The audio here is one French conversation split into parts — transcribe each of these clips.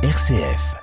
RCF.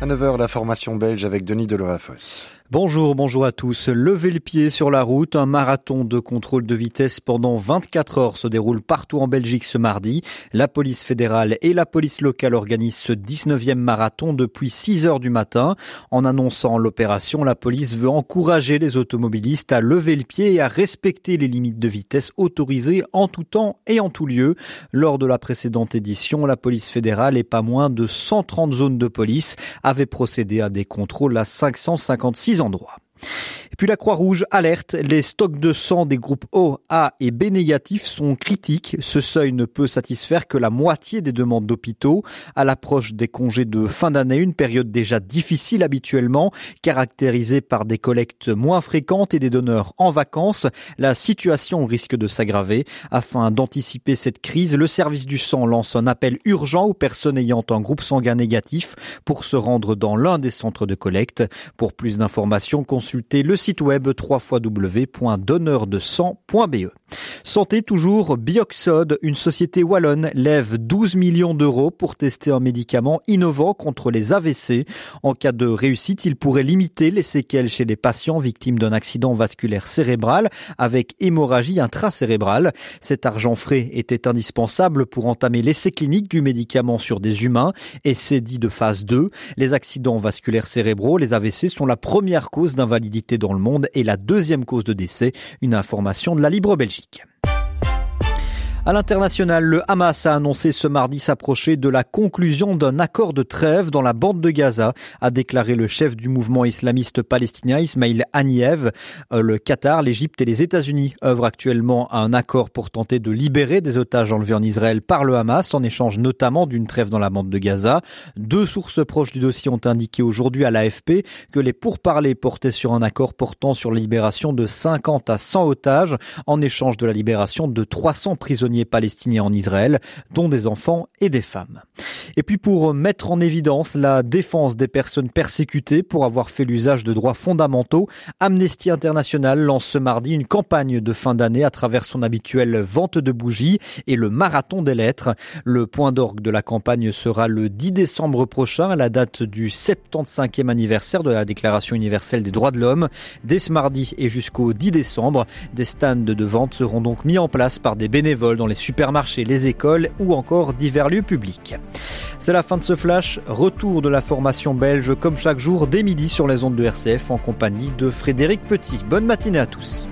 À 9h, la formation belge avec Denis Delorafos. Bonjour, bonjour à tous. Levez le pied sur la route. Un marathon de contrôle de vitesse pendant 24 heures se déroule partout en Belgique ce mardi. La police fédérale et la police locale organisent ce 19e marathon depuis 6 heures du matin. En annonçant l'opération, la police veut encourager les automobilistes à lever le pied et à respecter les limites de vitesse autorisées en tout temps et en tout lieu. Lors de la précédente édition, la police fédérale et pas moins de 130 zones de police avaient procédé à des contrôles à 556 endroits. Et puis la Croix-Rouge alerte, les stocks de sang des groupes O, A et B négatifs sont critiques. Ce seuil ne peut satisfaire que la moitié des demandes d'hôpitaux. À l'approche des congés de fin d'année, une période déjà difficile habituellement, caractérisée par des collectes moins fréquentes et des donneurs en vacances, la situation risque de s'aggraver. Afin d'anticiper cette crise, le service du sang lance un appel urgent aux personnes ayant un groupe sanguin négatif pour se rendre dans l'un des centres de collecte. Pour plus d'informations, le site web www.donneurdesang.be. Santé toujours, Bioxode, une société wallonne, lève 12 millions d'euros pour tester un médicament innovant contre les AVC. En cas de réussite, il pourrait limiter les séquelles chez les patients victimes d'un accident vasculaire cérébral avec hémorragie intracérébrale. Cet argent frais était indispensable pour entamer l'essai clinique du médicament sur des humains, essai dit de phase 2. Les accidents vasculaires cérébraux, les AVC, sont la première cause d'invalidité dans le monde et la deuxième cause de décès. Une information de la Libre Belgique. À l'international, le Hamas a annoncé ce mardi s'approcher de la conclusion d'un accord de trêve dans la bande de Gaza, a déclaré le chef du mouvement islamiste palestinien Ismail Haniyeh. Euh, le Qatar, l'Égypte et les États-Unis œuvrent actuellement à un accord pour tenter de libérer des otages enlevés en Israël par le Hamas, en échange notamment d'une trêve dans la bande de Gaza. Deux sources proches du dossier ont indiqué aujourd'hui à l'AFP que les pourparlers portaient sur un accord portant sur la libération de 50 à 100 otages en échange de la libération de 300 prisonniers palestiniens en Israël, dont des enfants et des femmes. Et puis pour mettre en évidence la défense des personnes persécutées pour avoir fait l'usage de droits fondamentaux, Amnesty International lance ce mardi une campagne de fin d'année à travers son habituelle vente de bougies et le marathon des lettres. Le point d'orgue de la campagne sera le 10 décembre prochain, à la date du 75e anniversaire de la Déclaration universelle des droits de l'homme. Dès ce mardi et jusqu'au 10 décembre, des stands de vente seront donc mis en place par des bénévoles les supermarchés, les écoles ou encore divers lieux publics. C'est la fin de ce flash. Retour de la formation belge comme chaque jour dès midi sur les ondes de RCF en compagnie de Frédéric Petit. Bonne matinée à tous.